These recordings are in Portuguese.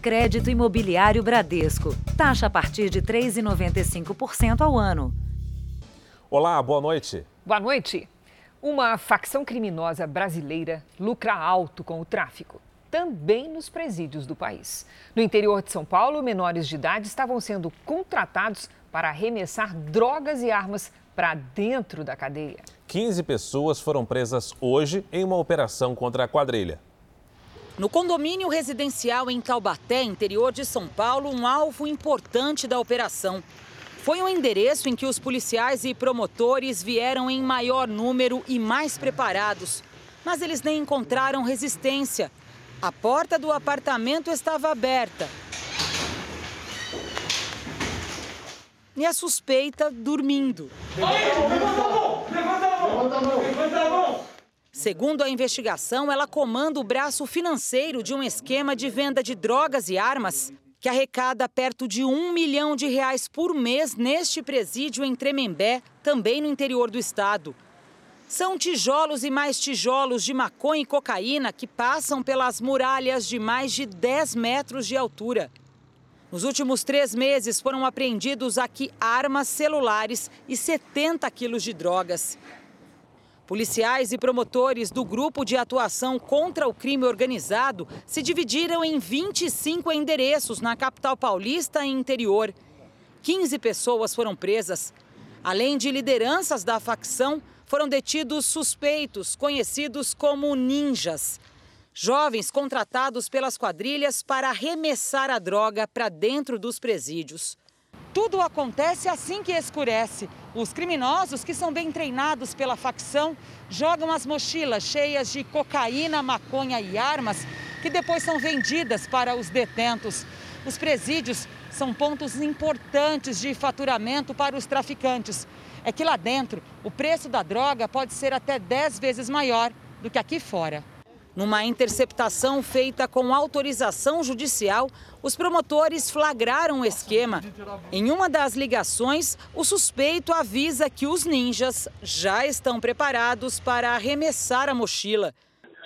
Crédito Imobiliário Bradesco. Taxa a partir de 3,95% ao ano. Olá, boa noite. Boa noite. Uma facção criminosa brasileira lucra alto com o tráfico, também nos presídios do país. No interior de São Paulo, menores de idade estavam sendo contratados para arremessar drogas e armas para dentro da cadeia. 15 pessoas foram presas hoje em uma operação contra a quadrilha. No condomínio residencial em Taubaté, interior de São Paulo, um alvo importante da operação. Foi um endereço em que os policiais e promotores vieram em maior número e mais preparados. Mas eles nem encontraram resistência. A porta do apartamento estava aberta. E a suspeita dormindo. Levanta a mão! Levanta a mão! Levanta a mão! Segundo a investigação, ela comanda o braço financeiro de um esquema de venda de drogas e armas que arrecada perto de um milhão de reais por mês neste presídio em Tremembé, também no interior do estado. São tijolos e mais tijolos de maconha e cocaína que passam pelas muralhas de mais de 10 metros de altura. Nos últimos três meses foram apreendidos aqui armas, celulares e 70 quilos de drogas. Policiais e promotores do Grupo de Atuação contra o Crime Organizado se dividiram em 25 endereços na capital paulista e interior. 15 pessoas foram presas. Além de lideranças da facção, foram detidos suspeitos, conhecidos como ninjas. Jovens contratados pelas quadrilhas para arremessar a droga para dentro dos presídios. Tudo acontece assim que escurece. Os criminosos, que são bem treinados pela facção, jogam as mochilas cheias de cocaína, maconha e armas, que depois são vendidas para os detentos. Os presídios são pontos importantes de faturamento para os traficantes. É que lá dentro, o preço da droga pode ser até 10 vezes maior do que aqui fora. Numa interceptação feita com autorização judicial, os promotores flagraram o esquema. Em uma das ligações, o suspeito avisa que os ninjas já estão preparados para arremessar a mochila.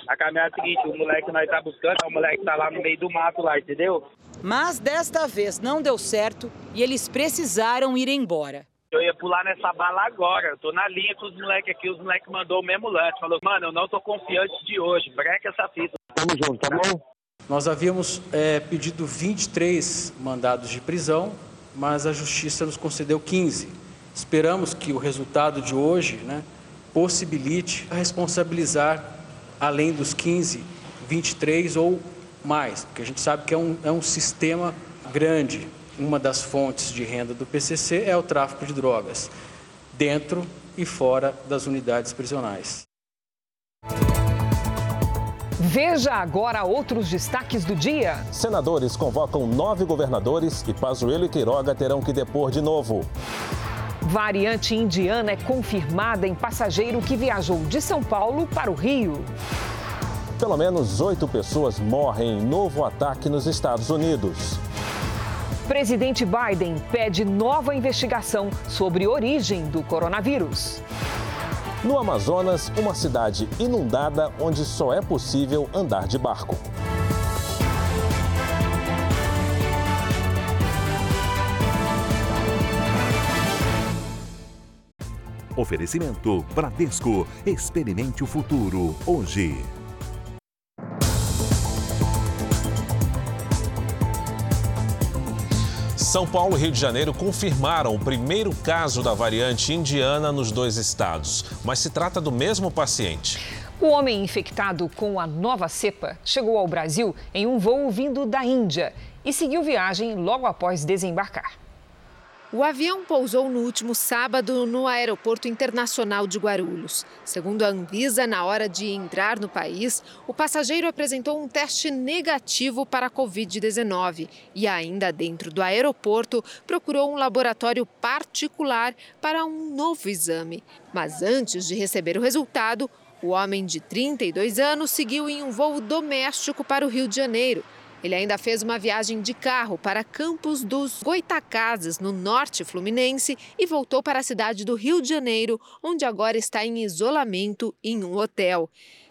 A caminhada é a seguinte, o moleque que nós tá buscando, o moleque tá lá no meio do mato lá, entendeu? Mas desta vez não deu certo e eles precisaram ir embora. Eu ia pular nessa bala agora. Eu tô na linha com os moleques aqui. Os moleques mandou o mesmo lance. Falou, mano, eu não tô confiante de hoje. Breca essa fita. Tamo junto, tá bom? Nós havíamos é, pedido 23 mandados de prisão, mas a Justiça nos concedeu 15. Esperamos que o resultado de hoje né, possibilite responsabilizar, além dos 15, 23 ou mais, porque a gente sabe que é um, é um sistema grande uma das fontes de renda do PCC é o tráfico de drogas, dentro e fora das unidades prisionais. Veja agora outros destaques do dia. Senadores convocam nove governadores e Pazuello e Queiroga terão que depor de novo. Variante indiana é confirmada em passageiro que viajou de São Paulo para o Rio. Pelo menos oito pessoas morrem em novo ataque nos Estados Unidos. Presidente Biden pede nova investigação sobre origem do coronavírus. No Amazonas, uma cidade inundada onde só é possível andar de barco. Oferecimento Bradesco. Experimente o futuro hoje. São Paulo e Rio de Janeiro confirmaram o primeiro caso da variante indiana nos dois estados, mas se trata do mesmo paciente. O homem infectado com a nova cepa chegou ao Brasil em um voo vindo da Índia e seguiu viagem logo após desembarcar. O avião pousou no último sábado no Aeroporto Internacional de Guarulhos. Segundo a Anvisa, na hora de entrar no país, o passageiro apresentou um teste negativo para a Covid-19 e, ainda dentro do aeroporto, procurou um laboratório particular para um novo exame. Mas antes de receber o resultado, o homem de 32 anos seguiu em um voo doméstico para o Rio de Janeiro ele ainda fez uma viagem de carro para Campos dos Goitacazes, no norte fluminense, e voltou para a cidade do Rio de Janeiro, onde agora está em isolamento em um hotel.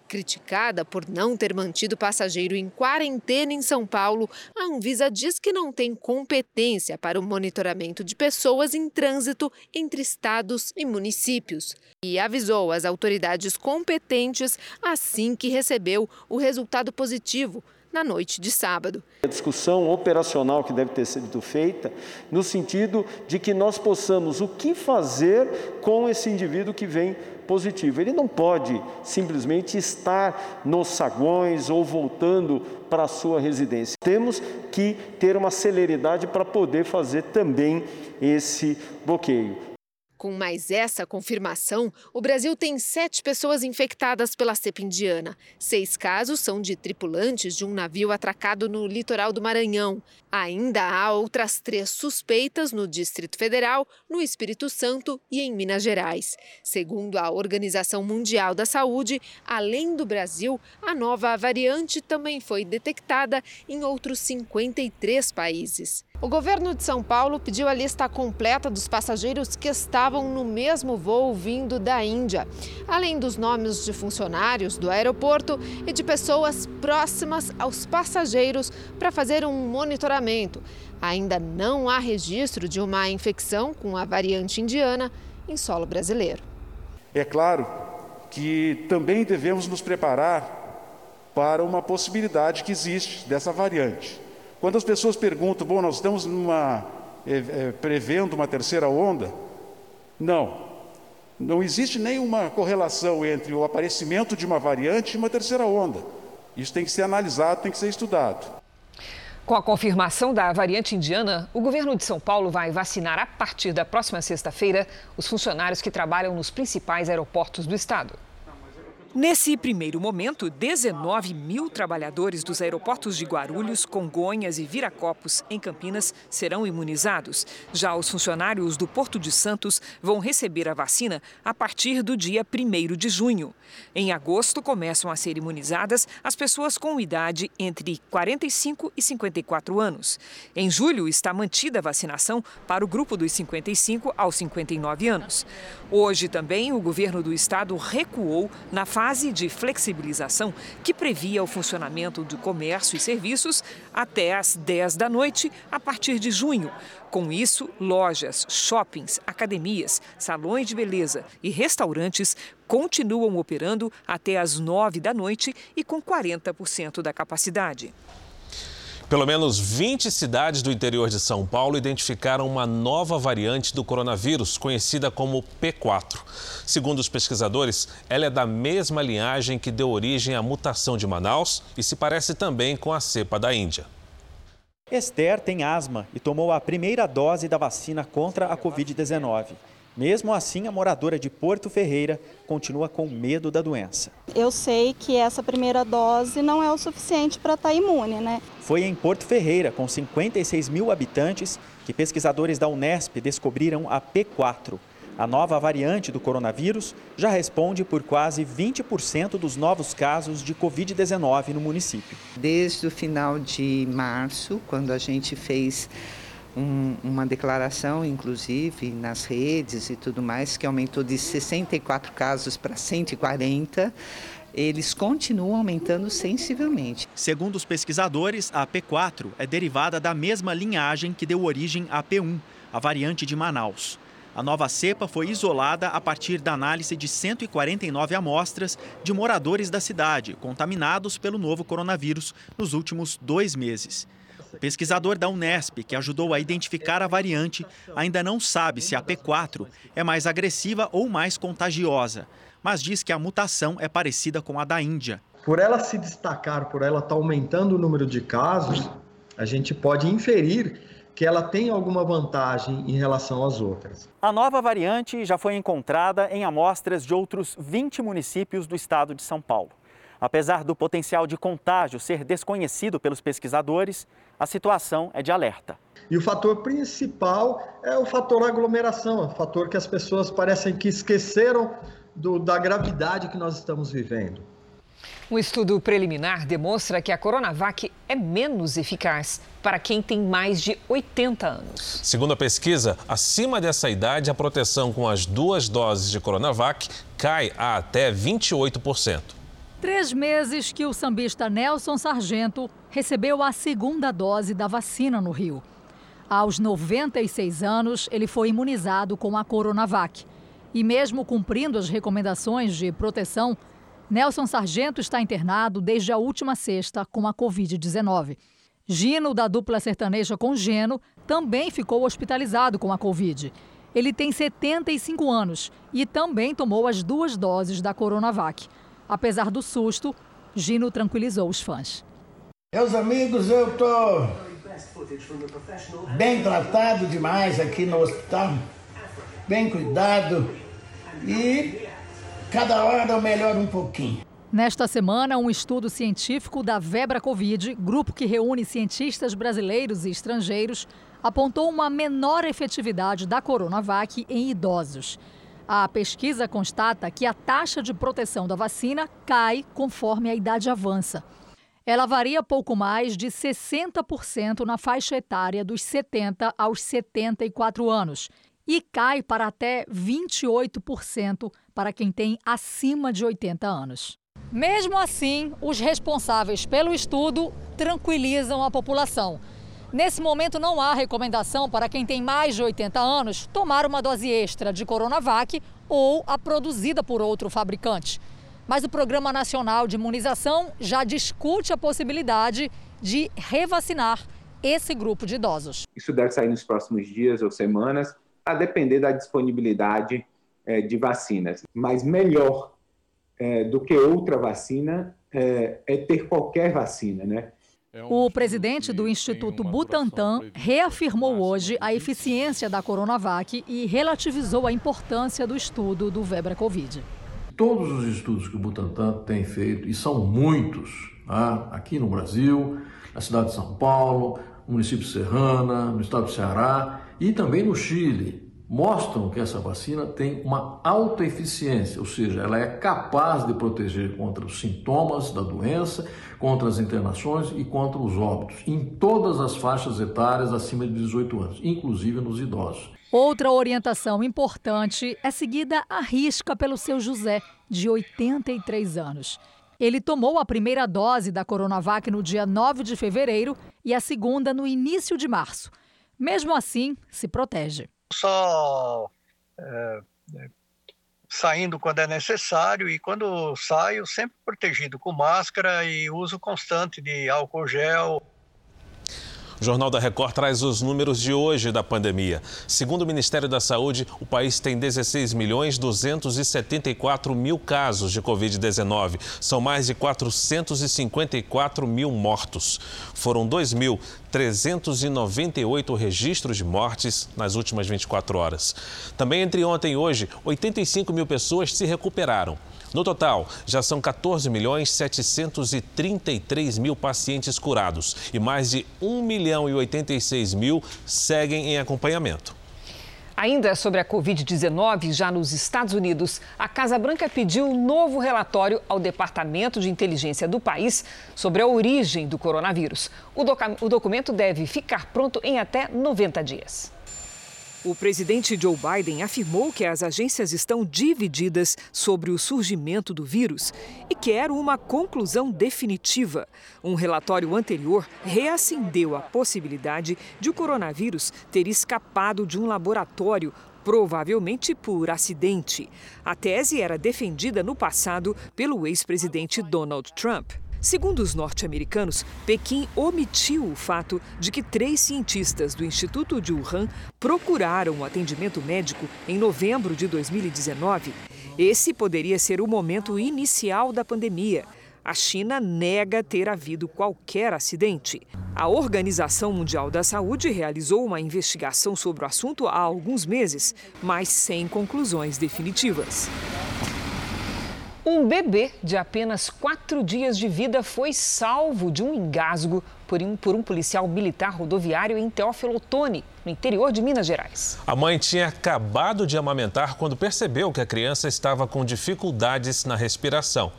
Criticada por não ter mantido passageiro em quarentena em São Paulo, a Anvisa diz que não tem competência para o monitoramento de pessoas em trânsito entre estados e municípios. E avisou as autoridades competentes assim que recebeu o resultado positivo na noite de sábado. A discussão operacional que deve ter sido feita no sentido de que nós possamos o que fazer com esse indivíduo que vem positivo. Ele não pode simplesmente estar nos saguões ou voltando para a sua residência. Temos que ter uma celeridade para poder fazer também esse bloqueio. Com mais essa confirmação, o Brasil tem sete pessoas infectadas pela cepa indiana. Seis casos são de tripulantes de um navio atracado no litoral do Maranhão. Ainda há outras três suspeitas no Distrito Federal, no Espírito Santo e em Minas Gerais. Segundo a Organização Mundial da Saúde, além do Brasil, a nova variante também foi detectada em outros 53 países. O governo de São Paulo pediu a lista completa dos passageiros que estavam no mesmo voo vindo da Índia, além dos nomes de funcionários do aeroporto e de pessoas próximas aos passageiros para fazer um monitoramento. Ainda não há registro de uma infecção com a variante indiana em solo brasileiro. É claro que também devemos nos preparar para uma possibilidade que existe dessa variante. Quando as pessoas perguntam, bom, nós estamos numa, é, é, prevendo uma terceira onda? Não. Não existe nenhuma correlação entre o aparecimento de uma variante e uma terceira onda. Isso tem que ser analisado, tem que ser estudado. Com a confirmação da variante indiana, o governo de São Paulo vai vacinar a partir da próxima sexta-feira os funcionários que trabalham nos principais aeroportos do estado. Nesse primeiro momento, 19 mil trabalhadores dos aeroportos de Guarulhos, Congonhas e Viracopos, em Campinas, serão imunizados. Já os funcionários do Porto de Santos vão receber a vacina a partir do dia 1 de junho. Em agosto, começam a ser imunizadas as pessoas com idade entre 45 e 54 anos. Em julho, está mantida a vacinação para o grupo dos 55 aos 59 anos. Hoje também, o governo do estado recuou na fase fase de flexibilização que previa o funcionamento do comércio e serviços até às 10 da noite a partir de junho. Com isso, lojas, shoppings, academias, salões de beleza e restaurantes continuam operando até às 9 da noite e com 40% da capacidade. Pelo menos 20 cidades do interior de São Paulo identificaram uma nova variante do coronavírus, conhecida como P4. Segundo os pesquisadores, ela é da mesma linhagem que deu origem à mutação de Manaus e se parece também com a cepa da Índia. Esther tem asma e tomou a primeira dose da vacina contra a Covid-19. Mesmo assim, a moradora de Porto Ferreira continua com medo da doença. Eu sei que essa primeira dose não é o suficiente para estar tá imune, né? Foi em Porto Ferreira, com 56 mil habitantes, que pesquisadores da Unesp descobriram a P4. A nova variante do coronavírus já responde por quase 20% dos novos casos de Covid-19 no município. Desde o final de março, quando a gente fez um, uma declaração, inclusive, nas redes e tudo mais, que aumentou de 64 casos para 140 eles continuam aumentando sensivelmente. Segundo os pesquisadores, a P4 é derivada da mesma linhagem que deu origem à P1, a variante de Manaus. A nova cepa foi isolada a partir da análise de 149 amostras de moradores da cidade contaminados pelo novo coronavírus nos últimos dois meses. Pesquisador da Unesp, que ajudou a identificar a variante, ainda não sabe se a P4 é mais agressiva ou mais contagiosa, mas diz que a mutação é parecida com a da Índia. Por ela se destacar, por ela estar tá aumentando o número de casos, a gente pode inferir que ela tem alguma vantagem em relação às outras. A nova variante já foi encontrada em amostras de outros 20 municípios do estado de São Paulo. Apesar do potencial de contágio ser desconhecido pelos pesquisadores, a situação é de alerta. E o fator principal é o fator aglomeração, o fator que as pessoas parecem que esqueceram do, da gravidade que nós estamos vivendo. Um estudo preliminar demonstra que a Coronavac é menos eficaz para quem tem mais de 80 anos. Segundo a pesquisa, acima dessa idade, a proteção com as duas doses de Coronavac cai a até 28%. Três meses que o sambista Nelson Sargento recebeu a segunda dose da vacina no Rio. Aos 96 anos, ele foi imunizado com a Coronavac. E mesmo cumprindo as recomendações de proteção, Nelson Sargento está internado desde a última sexta com a Covid-19. Gino, da dupla sertaneja com Geno, também ficou hospitalizado com a Covid. Ele tem 75 anos e também tomou as duas doses da Coronavac. Apesar do susto, Gino tranquilizou os fãs. Meus amigos, eu estou bem tratado demais aqui no hospital, bem cuidado e cada hora eu melhoro um pouquinho. Nesta semana, um estudo científico da Vebra Covid, grupo que reúne cientistas brasileiros e estrangeiros, apontou uma menor efetividade da Coronavac em idosos. A pesquisa constata que a taxa de proteção da vacina cai conforme a idade avança. Ela varia pouco mais de 60% na faixa etária dos 70 aos 74 anos e cai para até 28% para quem tem acima de 80 anos. Mesmo assim, os responsáveis pelo estudo tranquilizam a população. Nesse momento, não há recomendação para quem tem mais de 80 anos tomar uma dose extra de Coronavac ou a produzida por outro fabricante. Mas o Programa Nacional de Imunização já discute a possibilidade de revacinar esse grupo de idosos. Isso deve sair nos próximos dias ou semanas, a depender da disponibilidade é, de vacinas. Mas melhor é, do que outra vacina é, é, ter qualquer vacina, né? O presidente do Instituto Butantan reafirmou hoje a eficiência da Coronavac e relativizou a importância do estudo do Vebra Covid. Todos os estudos que o Butantan tem feito, e são muitos, tá? aqui no Brasil, na cidade de São Paulo, no município de Serrana, no estado do Ceará e também no Chile, mostram que essa vacina tem uma alta eficiência, ou seja, ela é capaz de proteger contra os sintomas da doença, contra as internações e contra os óbitos, em todas as faixas etárias acima de 18 anos, inclusive nos idosos. Outra orientação importante é seguida à risca pelo seu José, de 83 anos. Ele tomou a primeira dose da Coronavac no dia 9 de fevereiro e a segunda no início de março. Mesmo assim, se protege só é, saindo quando é necessário e quando saio sempre protegido com máscara e uso constante de álcool gel. O Jornal da Record traz os números de hoje da pandemia. Segundo o Ministério da Saúde, o país tem 16 milhões 274 mil casos de Covid-19. São mais de 454 mil mortos. Foram 2.398 registros de mortes nas últimas 24 horas. Também entre ontem e hoje, 85 mil pessoas se recuperaram. No total, já são 14 milhões 733 mil pacientes curados e mais de 1 milhão e 86 mil seguem em acompanhamento. Ainda sobre a Covid-19, já nos Estados Unidos, a Casa Branca pediu um novo relatório ao Departamento de Inteligência do país sobre a origem do coronavírus. O, o documento deve ficar pronto em até 90 dias. O presidente Joe Biden afirmou que as agências estão divididas sobre o surgimento do vírus e quer uma conclusão definitiva. Um relatório anterior reacendeu a possibilidade de o coronavírus ter escapado de um laboratório provavelmente por acidente. A tese era defendida no passado pelo ex-presidente Donald Trump. Segundo os norte-americanos, Pequim omitiu o fato de que três cientistas do Instituto de Wuhan procuraram o atendimento médico em novembro de 2019. Esse poderia ser o momento inicial da pandemia. A China nega ter havido qualquer acidente. A Organização Mundial da Saúde realizou uma investigação sobre o assunto há alguns meses, mas sem conclusões definitivas. Um bebê de apenas quatro dias de vida foi salvo de um engasgo por um, por um policial militar rodoviário em Teófilo Otoni, no interior de Minas Gerais. A mãe tinha acabado de amamentar quando percebeu que a criança estava com dificuldades na respiração.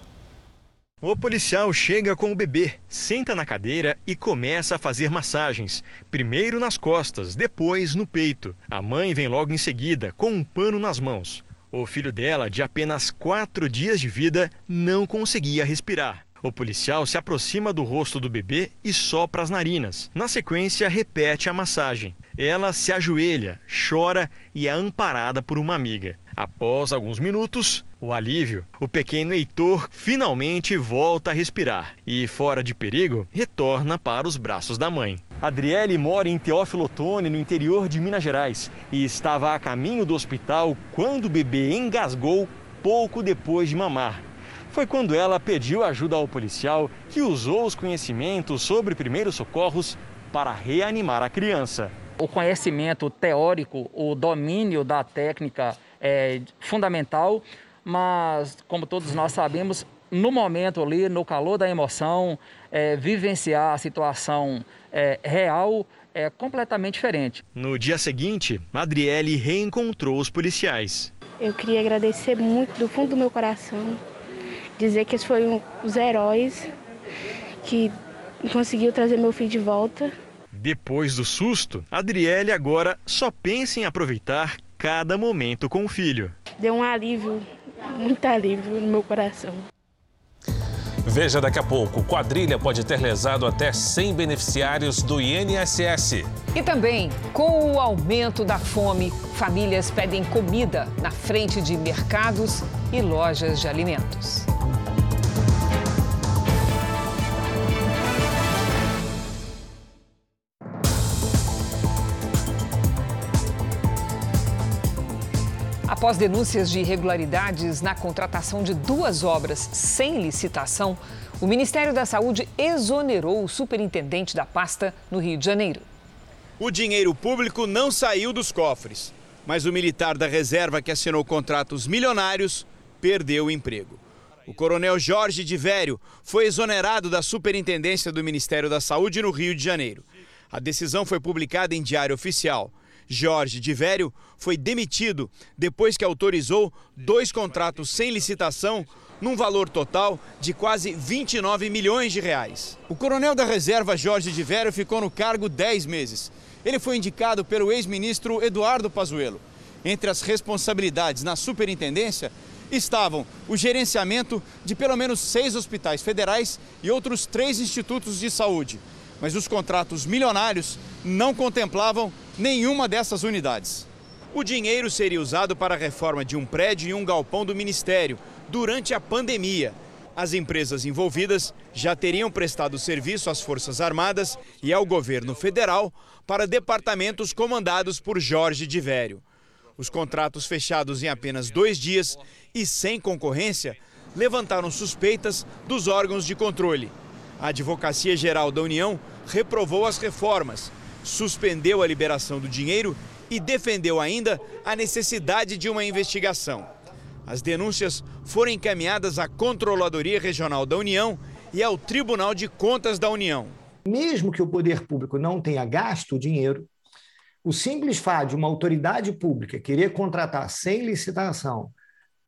O policial chega com o bebê, senta na cadeira e começa a fazer massagens. Primeiro nas costas, depois no peito. A mãe vem logo em seguida, com um pano nas mãos. O filho dela, de apenas quatro dias de vida, não conseguia respirar. O policial se aproxima do rosto do bebê e sopra as narinas. Na sequência, repete a massagem. Ela se ajoelha, chora e é amparada por uma amiga. Após alguns minutos, o alívio, o pequeno Heitor finalmente volta a respirar e, fora de perigo, retorna para os braços da mãe. Adriele mora em Teófilo Otoni, no interior de Minas Gerais, e estava a caminho do hospital quando o bebê engasgou pouco depois de mamar foi quando ela pediu ajuda ao policial, que usou os conhecimentos sobre primeiros socorros para reanimar a criança. O conhecimento teórico, o domínio da técnica é fundamental, mas como todos nós sabemos, no momento ali, no calor da emoção, é, vivenciar a situação é, real é completamente diferente. No dia seguinte, Adriele reencontrou os policiais. Eu queria agradecer muito do fundo do meu coração dizer que eles foram os heróis que conseguiu trazer meu filho de volta. Depois do susto, Adriele agora só pensa em aproveitar cada momento com o filho. Deu um alívio, muito alívio no meu coração. Veja daqui a pouco. Quadrilha pode ter lesado até 100 beneficiários do INSS. E também, com o aumento da fome, famílias pedem comida na frente de mercados e lojas de alimentos. Após denúncias de irregularidades na contratação de duas obras sem licitação, o Ministério da Saúde exonerou o superintendente da pasta no Rio de Janeiro. O dinheiro público não saiu dos cofres, mas o militar da reserva que assinou contratos milionários perdeu o emprego. O coronel Jorge de Vério foi exonerado da superintendência do Ministério da Saúde no Rio de Janeiro. A decisão foi publicada em Diário Oficial. Jorge de Vério foi demitido depois que autorizou dois contratos sem licitação num valor total de quase 29 milhões de reais. O coronel da reserva Jorge de Vério ficou no cargo 10 meses. Ele foi indicado pelo ex-ministro Eduardo Pazuello. Entre as responsabilidades na superintendência estavam o gerenciamento de pelo menos seis hospitais federais e outros três institutos de saúde. Mas os contratos milionários não contemplavam nenhuma dessas unidades. O dinheiro seria usado para a reforma de um prédio e um galpão do Ministério durante a pandemia. As empresas envolvidas já teriam prestado serviço às Forças Armadas e ao governo federal para departamentos comandados por Jorge de Vério. Os contratos fechados em apenas dois dias e sem concorrência levantaram suspeitas dos órgãos de controle. A Advocacia Geral da União reprovou as reformas suspendeu a liberação do dinheiro e defendeu ainda a necessidade de uma investigação. As denúncias foram encaminhadas à Controladoria Regional da União e ao Tribunal de Contas da União. Mesmo que o poder público não tenha gasto o dinheiro, o simples fato de uma autoridade pública querer contratar sem licitação,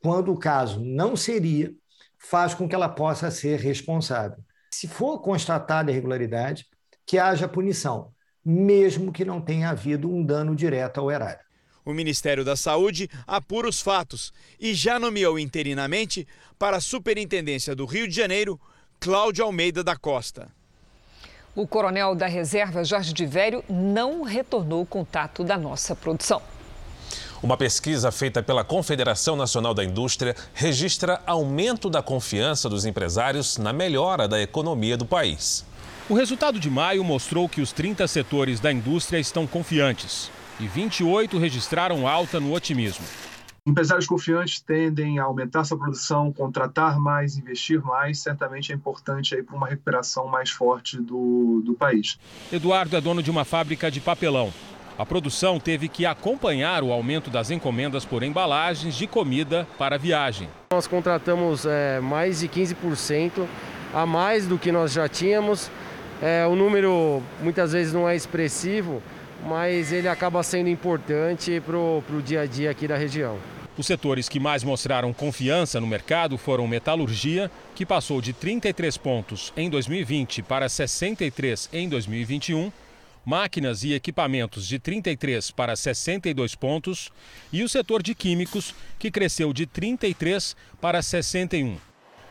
quando o caso não seria, faz com que ela possa ser responsável. Se for constatada irregularidade, que haja punição mesmo que não tenha havido um dano direto ao erário. O Ministério da Saúde apura os fatos e já nomeou interinamente para a Superintendência do Rio de Janeiro Cláudio Almeida da Costa. O coronel da reserva, Jorge de Vério, não retornou o contato da nossa produção. Uma pesquisa feita pela Confederação Nacional da Indústria registra aumento da confiança dos empresários na melhora da economia do país. O resultado de maio mostrou que os 30 setores da indústria estão confiantes e 28 registraram alta no otimismo. Empresários confiantes tendem a aumentar sua produção, contratar mais, investir mais. Certamente é importante para uma recuperação mais forte do, do país. Eduardo é dono de uma fábrica de papelão. A produção teve que acompanhar o aumento das encomendas por embalagens de comida para viagem. Nós contratamos é, mais de 15% a mais do que nós já tínhamos é, o número muitas vezes não é expressivo, mas ele acaba sendo importante para o dia a dia aqui da região. Os setores que mais mostraram confiança no mercado foram metalurgia, que passou de 33 pontos em 2020 para 63 em 2021, máquinas e equipamentos de 33 para 62 pontos e o setor de químicos, que cresceu de 33 para 61.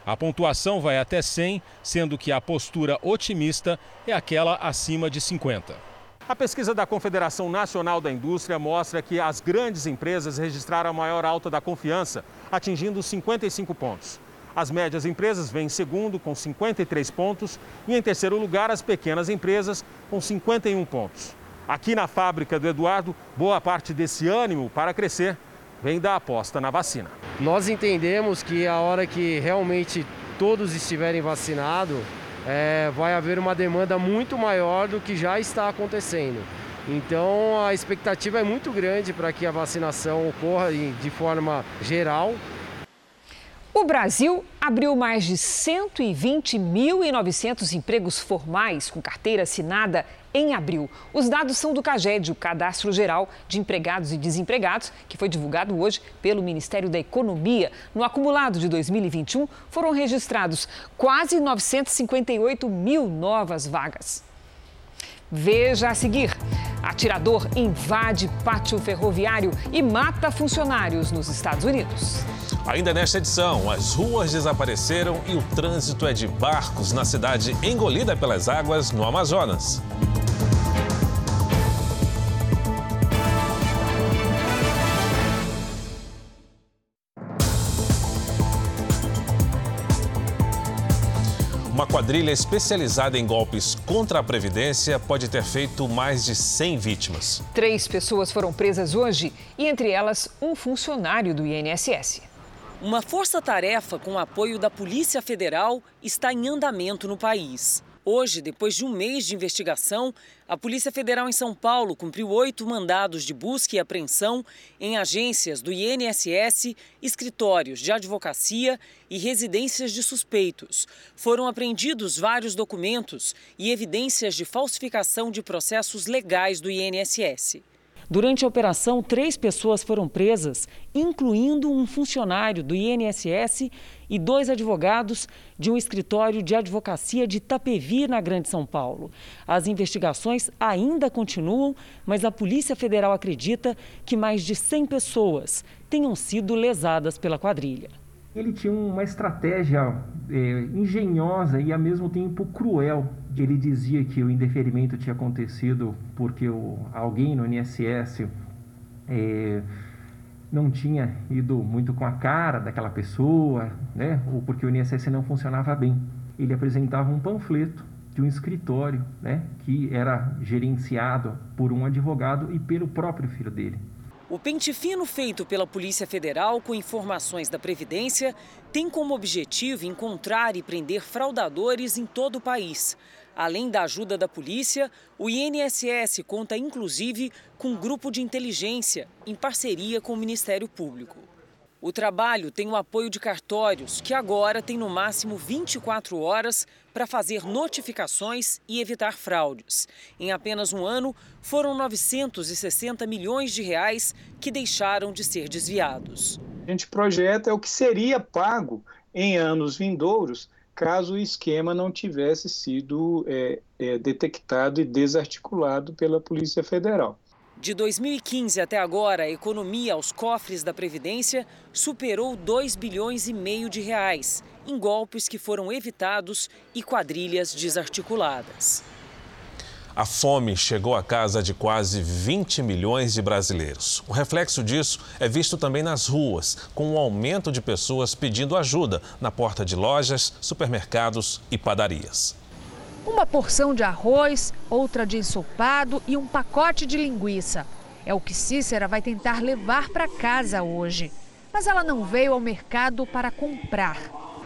A pontuação vai até 100, sendo que a postura otimista é aquela acima de 50. A pesquisa da Confederação Nacional da Indústria mostra que as grandes empresas registraram a maior alta da confiança, atingindo 55 pontos. As médias empresas vêm em segundo, com 53 pontos, e em terceiro lugar, as pequenas empresas, com 51 pontos. Aqui na fábrica do Eduardo, boa parte desse ânimo para crescer vem da aposta na vacina. Nós entendemos que a hora que realmente todos estiverem vacinados, é, vai haver uma demanda muito maior do que já está acontecendo. Então a expectativa é muito grande para que a vacinação ocorra de forma geral o Brasil abriu mais de 120.900 empregos formais com carteira assinada em abril. Os dados são do CAGED, o Cadastro Geral de Empregados e Desempregados, que foi divulgado hoje pelo Ministério da Economia. No acumulado de 2021, foram registrados quase 958 mil novas vagas. Veja a seguir. Atirador invade pátio ferroviário e mata funcionários nos Estados Unidos. Ainda nesta edição, as ruas desapareceram e o trânsito é de barcos na cidade engolida pelas águas no Amazonas. Quadrilha especializada em golpes contra a Previdência pode ter feito mais de 100 vítimas. Três pessoas foram presas hoje e, entre elas, um funcionário do INSS. Uma força-tarefa com apoio da Polícia Federal está em andamento no país. Hoje, depois de um mês de investigação, a Polícia Federal em São Paulo cumpriu oito mandados de busca e apreensão em agências do INSS, escritórios de advocacia e residências de suspeitos. Foram apreendidos vários documentos e evidências de falsificação de processos legais do INSS. Durante a operação, três pessoas foram presas, incluindo um funcionário do INSS e dois advogados de um escritório de advocacia de Itapevi, na Grande São Paulo. As investigações ainda continuam, mas a Polícia Federal acredita que mais de 100 pessoas tenham sido lesadas pela quadrilha. Ele tinha uma estratégia é, engenhosa e ao mesmo tempo cruel. Ele dizia que o indeferimento tinha acontecido porque o, alguém no INSS é, não tinha ido muito com a cara daquela pessoa, né? ou porque o INSS não funcionava bem. Ele apresentava um panfleto de um escritório né? que era gerenciado por um advogado e pelo próprio filho dele. O pente fino feito pela Polícia Federal com informações da Previdência tem como objetivo encontrar e prender fraudadores em todo o país. Além da ajuda da polícia, o INSS conta inclusive com um grupo de inteligência em parceria com o Ministério Público. O trabalho tem o apoio de cartórios, que agora tem no máximo 24 horas para fazer notificações e evitar fraudes. Em apenas um ano, foram 960 milhões de reais que deixaram de ser desviados. A gente projeta é o que seria pago em anos vindouros caso o esquema não tivesse sido é, é, detectado e desarticulado pela Polícia Federal. De 2015 até agora, a economia aos cofres da Previdência superou 2 bilhões e meio de reais em golpes que foram evitados e quadrilhas desarticuladas. A fome chegou à casa de quase 20 milhões de brasileiros. O reflexo disso é visto também nas ruas, com o um aumento de pessoas pedindo ajuda na porta de lojas, supermercados e padarias. Uma porção de arroz, outra de ensopado e um pacote de linguiça. É o que Cícera vai tentar levar para casa hoje. Mas ela não veio ao mercado para comprar.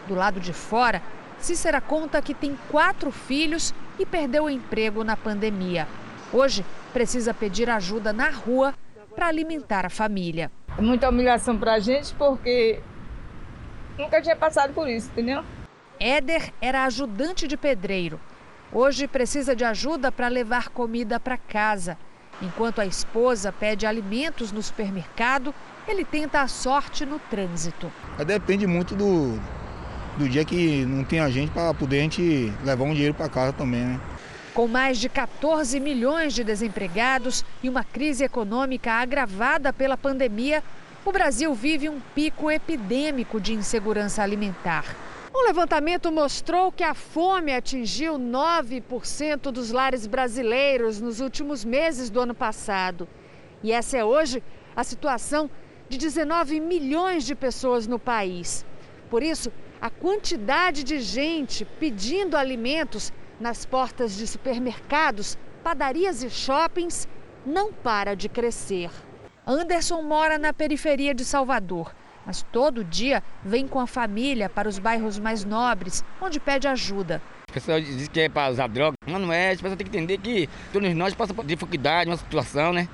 Do lado de fora, Cícera conta que tem quatro filhos e perdeu o emprego na pandemia. Hoje, precisa pedir ajuda na rua para alimentar a família. É muita humilhação para a gente porque nunca tinha passado por isso, entendeu? Éder era ajudante de pedreiro Hoje precisa de ajuda para levar comida para casa. Enquanto a esposa pede alimentos no supermercado, ele tenta a sorte no trânsito. Depende muito do, do dia que não tem a gente para poder a gente levar um dinheiro para casa também, né? Com mais de 14 milhões de desempregados e uma crise econômica agravada pela pandemia, o Brasil vive um pico epidêmico de insegurança alimentar. Um levantamento mostrou que a fome atingiu 9% dos lares brasileiros nos últimos meses do ano passado. E essa é hoje a situação de 19 milhões de pessoas no país. Por isso, a quantidade de gente pedindo alimentos nas portas de supermercados, padarias e shoppings não para de crescer. Anderson mora na periferia de Salvador, mas todo dia vem com a família para os bairros mais nobres, onde pede ajuda. A pessoa diz que é para usar droga, mas não é. A pessoa tem que entender que todos nós passamos por dificuldade, uma situação, né?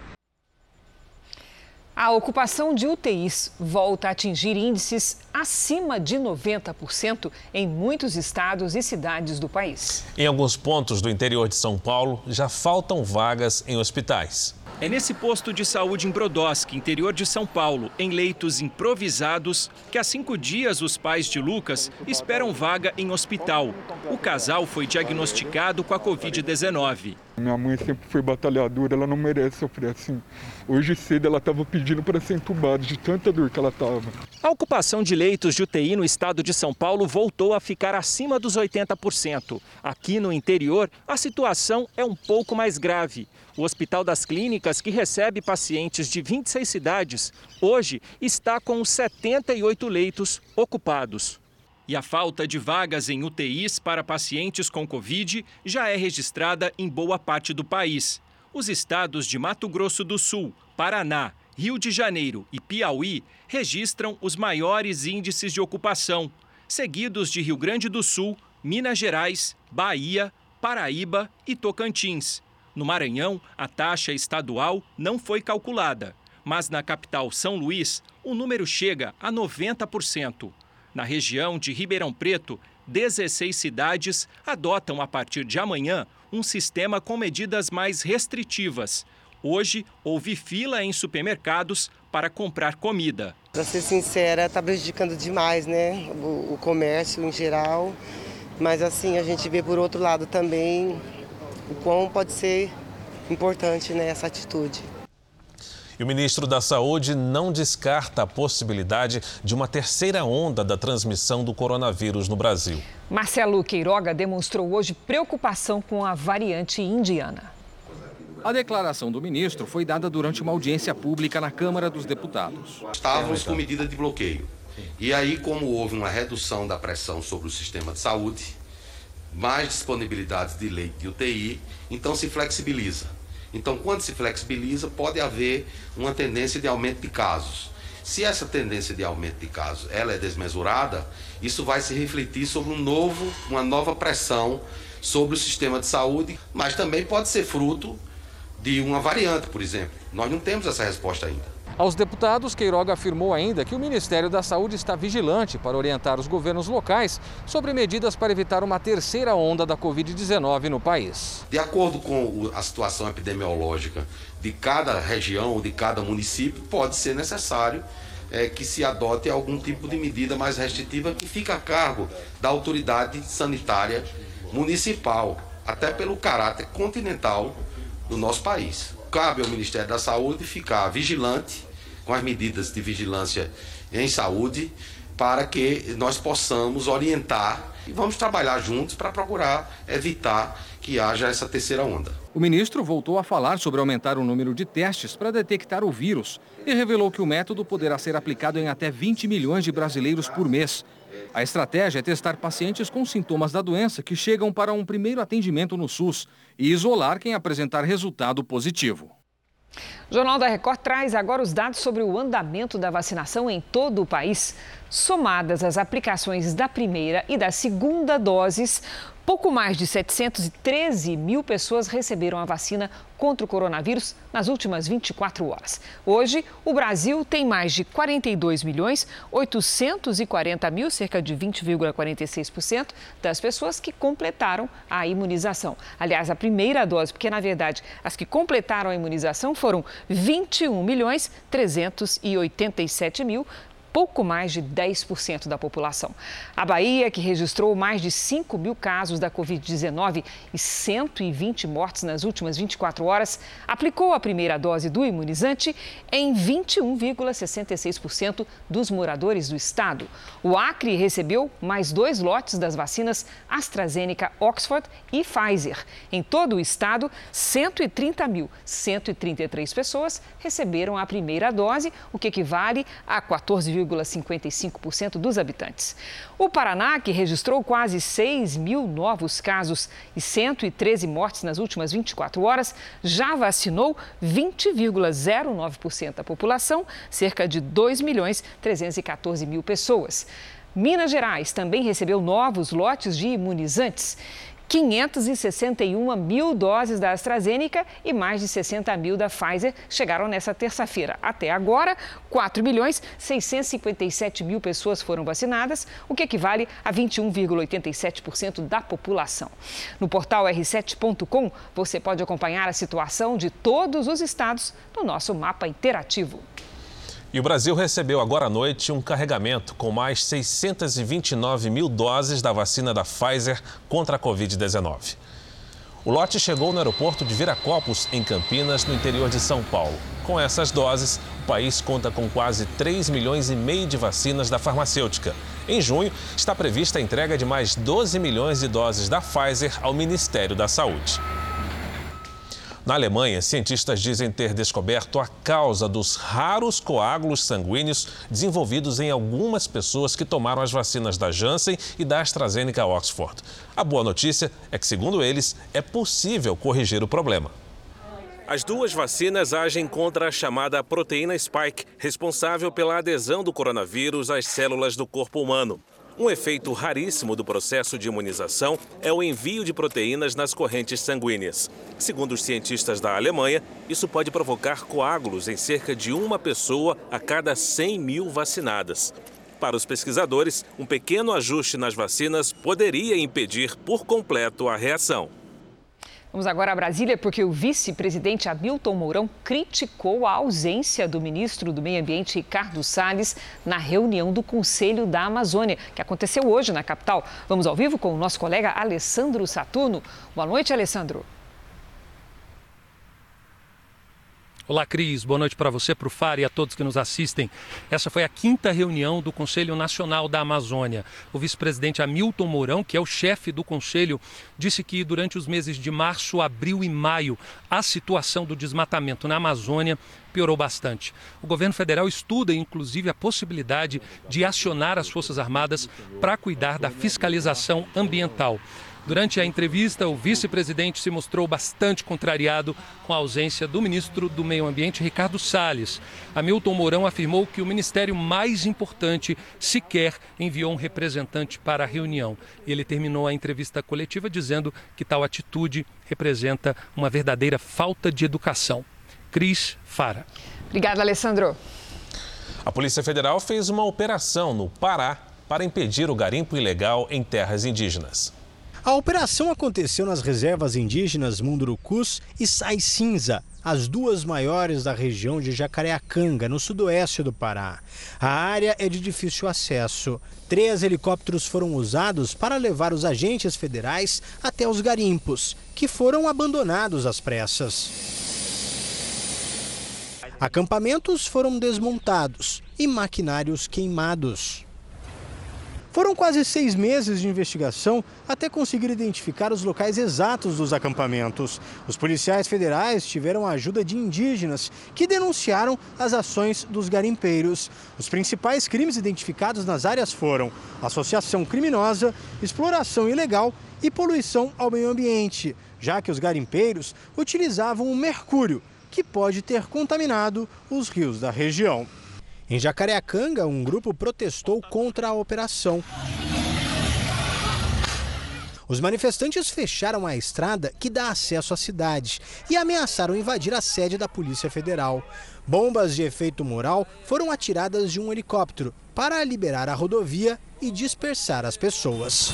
A ocupação de UTIs volta a atingir índices acima de 90% em muitos estados e cidades do país. Em alguns pontos do interior de São Paulo, já faltam vagas em hospitais. É nesse posto de saúde em Brodowski, interior de São Paulo, em leitos improvisados, que há cinco dias os pais de Lucas esperam vaga em hospital. O casal foi diagnosticado com a Covid-19. Minha mãe sempre foi batalhadora, ela não merece sofrer assim. Hoje cedo ela estava pedindo para ser entubada de tanta dor que ela estava. A ocupação de leitos de UTI no estado de São Paulo voltou a ficar acima dos 80%. Aqui no interior, a situação é um pouco mais grave. O Hospital das Clínicas, que recebe pacientes de 26 cidades, hoje está com 78 leitos ocupados. E a falta de vagas em UTIs para pacientes com Covid já é registrada em boa parte do país. Os estados de Mato Grosso do Sul, Paraná, Rio de Janeiro e Piauí registram os maiores índices de ocupação, seguidos de Rio Grande do Sul, Minas Gerais, Bahia, Paraíba e Tocantins. No Maranhão, a taxa estadual não foi calculada, mas na capital São Luís, o número chega a 90%. Na região de Ribeirão Preto, 16 cidades adotam a partir de amanhã um sistema com medidas mais restritivas. Hoje, houve fila em supermercados para comprar comida. Para ser sincera, está prejudicando demais, né? O, o comércio em geral. Mas assim, a gente vê por outro lado também o quão pode ser importante né, essa atitude. E o ministro da Saúde não descarta a possibilidade de uma terceira onda da transmissão do coronavírus no Brasil. Marcelo Queiroga demonstrou hoje preocupação com a variante indiana. A declaração do ministro foi dada durante uma audiência pública na Câmara dos Deputados. Estávamos com medida de bloqueio. E aí, como houve uma redução da pressão sobre o sistema de saúde, mais disponibilidade de leite de UTI, então se flexibiliza. Então, quando se flexibiliza, pode haver uma tendência de aumento de casos. Se essa tendência de aumento de casos ela é desmesurada, isso vai se refletir sobre um novo, uma nova pressão sobre o sistema de saúde, mas também pode ser fruto de uma variante, por exemplo. Nós não temos essa resposta ainda. Aos deputados, Queiroga afirmou ainda que o Ministério da Saúde está vigilante para orientar os governos locais sobre medidas para evitar uma terceira onda da Covid-19 no país. De acordo com a situação epidemiológica de cada região, de cada município, pode ser necessário é, que se adote algum tipo de medida mais restritiva que fica a cargo da autoridade sanitária municipal, até pelo caráter continental do nosso país. Cabe ao Ministério da Saúde ficar vigilante com as medidas de vigilância em saúde para que nós possamos orientar e vamos trabalhar juntos para procurar evitar que haja essa terceira onda. O ministro voltou a falar sobre aumentar o número de testes para detectar o vírus e revelou que o método poderá ser aplicado em até 20 milhões de brasileiros por mês. A estratégia é testar pacientes com sintomas da doença que chegam para um primeiro atendimento no SUS e isolar quem apresentar resultado positivo. O Jornal da Record traz agora os dados sobre o andamento da vacinação em todo o país. Somadas as aplicações da primeira e da segunda doses, pouco mais de 713 mil pessoas receberam a vacina contra o coronavírus nas últimas 24 horas. Hoje, o Brasil tem mais de 42 milhões 840 mil, cerca de 20,46% das pessoas que completaram a imunização. Aliás, a primeira dose, porque na verdade as que completaram a imunização foram 21 milhões 387 mil pouco mais de 10% da população. A Bahia, que registrou mais de 5 mil casos da Covid-19 e 120 mortes nas últimas 24 horas, aplicou a primeira dose do imunizante em 21,66% dos moradores do estado. O Acre recebeu mais dois lotes das vacinas AstraZeneca Oxford e Pfizer. Em todo o estado, 130.133 pessoas receberam a primeira dose, o que equivale a 14,55% dos habitantes. O Paraná, que registrou quase 6 mil novos casos e 113 mortes nas últimas 24 horas, já vacinou 20,09% da população, cerca de 2 milhões 314 mil pessoas. Minas Gerais também recebeu novos lotes de imunizantes. 561 mil doses da AstraZeneca e mais de 60 mil da Pfizer chegaram nessa terça-feira. Até agora, 4 milhões 657 mil pessoas foram vacinadas, o que equivale a 21,87% da população. No portal r7.com, você pode acompanhar a situação de todos os estados no nosso mapa interativo. E o Brasil recebeu agora à noite um carregamento com mais 629 mil doses da vacina da Pfizer contra a Covid-19. O lote chegou no aeroporto de Viracopos, em Campinas, no interior de São Paulo. Com essas doses, o país conta com quase 3 milhões e meio de vacinas da farmacêutica. Em junho, está prevista a entrega de mais 12 milhões de doses da Pfizer ao Ministério da Saúde. Na Alemanha, cientistas dizem ter descoberto a causa dos raros coágulos sanguíneos desenvolvidos em algumas pessoas que tomaram as vacinas da Janssen e da AstraZeneca Oxford. A boa notícia é que, segundo eles, é possível corrigir o problema. As duas vacinas agem contra a chamada proteína spike, responsável pela adesão do coronavírus às células do corpo humano. Um efeito raríssimo do processo de imunização é o envio de proteínas nas correntes sanguíneas. Segundo os cientistas da Alemanha, isso pode provocar coágulos em cerca de uma pessoa a cada 100 mil vacinadas. Para os pesquisadores, um pequeno ajuste nas vacinas poderia impedir por completo a reação. Vamos agora a Brasília, porque o vice-presidente Hamilton Mourão criticou a ausência do ministro do Meio Ambiente, Ricardo Salles, na reunião do Conselho da Amazônia, que aconteceu hoje na capital. Vamos ao vivo com o nosso colega Alessandro Saturno. Boa noite, Alessandro. Olá, Cris. Boa noite para você, para o FAR e a todos que nos assistem. Essa foi a quinta reunião do Conselho Nacional da Amazônia. O vice-presidente Hamilton Mourão, que é o chefe do Conselho, disse que durante os meses de março, abril e maio, a situação do desmatamento na Amazônia piorou bastante. O governo federal estuda, inclusive, a possibilidade de acionar as Forças Armadas para cuidar da fiscalização ambiental. Durante a entrevista, o vice-presidente se mostrou bastante contrariado com a ausência do ministro do Meio Ambiente, Ricardo Salles. Hamilton Mourão afirmou que o ministério mais importante sequer enviou um representante para a reunião. Ele terminou a entrevista coletiva dizendo que tal atitude representa uma verdadeira falta de educação. Cris Fara. Obrigada, Alessandro. A Polícia Federal fez uma operação no Pará para impedir o garimpo ilegal em terras indígenas. A operação aconteceu nas reservas indígenas Mundurucus e Sai Cinza, as duas maiores da região de Jacareacanga, no sudoeste do Pará. A área é de difícil acesso. Três helicópteros foram usados para levar os agentes federais até os garimpos, que foram abandonados às pressas. Acampamentos foram desmontados e maquinários queimados. Foram quase seis meses de investigação até conseguir identificar os locais exatos dos acampamentos. Os policiais federais tiveram a ajuda de indígenas que denunciaram as ações dos garimpeiros. Os principais crimes identificados nas áreas foram associação criminosa, exploração ilegal e poluição ao meio ambiente, já que os garimpeiros utilizavam o mercúrio, que pode ter contaminado os rios da região. Em Jacareacanga, um grupo protestou contra a operação. Os manifestantes fecharam a estrada que dá acesso à cidade e ameaçaram invadir a sede da Polícia Federal. Bombas de efeito moral foram atiradas de um helicóptero para liberar a rodovia e dispersar as pessoas.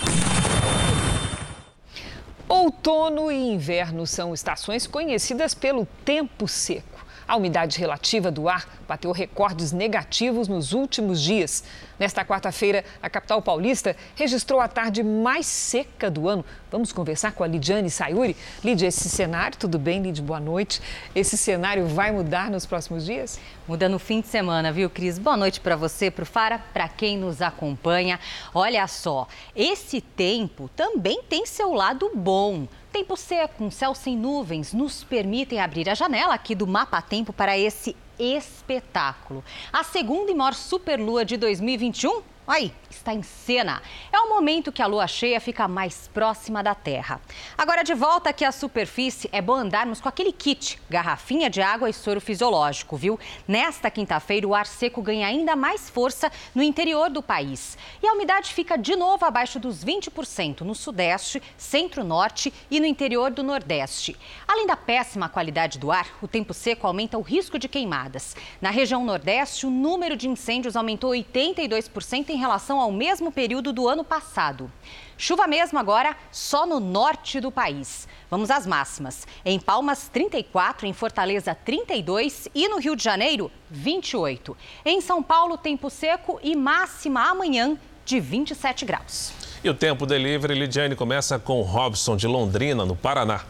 Outono e inverno são estações conhecidas pelo tempo seco. A umidade relativa do ar bateu recordes negativos nos últimos dias. Nesta quarta-feira, a capital paulista registrou a tarde mais seca do ano. Vamos conversar com a Lidiane Sayuri. Lidia, esse cenário, tudo bem, Lidia? Boa noite. Esse cenário vai mudar nos próximos dias? Muda no fim de semana, viu, Cris? Boa noite para você, para o Fara, para quem nos acompanha. Olha só, esse tempo também tem seu lado bom. Tempo seco, um céu sem nuvens, nos permitem abrir a janela aqui do Mapa Tempo para esse espetáculo. A segunda e maior superlua de 2021 Aí, está em cena. É o momento que a lua cheia fica mais próxima da Terra. Agora, de volta aqui à superfície, é bom andarmos com aquele kit: garrafinha de água e soro fisiológico, viu? Nesta quinta-feira, o ar seco ganha ainda mais força no interior do país. E a umidade fica de novo abaixo dos 20% no Sudeste, Centro-Norte e no interior do Nordeste. Além da péssima qualidade do ar, o tempo seco aumenta o risco de queimadas. Na região Nordeste, o número de incêndios aumentou 82% em relação ao mesmo período do ano passado. Chuva mesmo agora só no norte do país. Vamos às máximas. Em Palmas, 34, em Fortaleza, 32 e no Rio de Janeiro, 28. Em São Paulo, tempo seco e máxima amanhã de 27 graus. E o tempo delivery, Lidiane, começa com Robson de Londrina, no Paraná.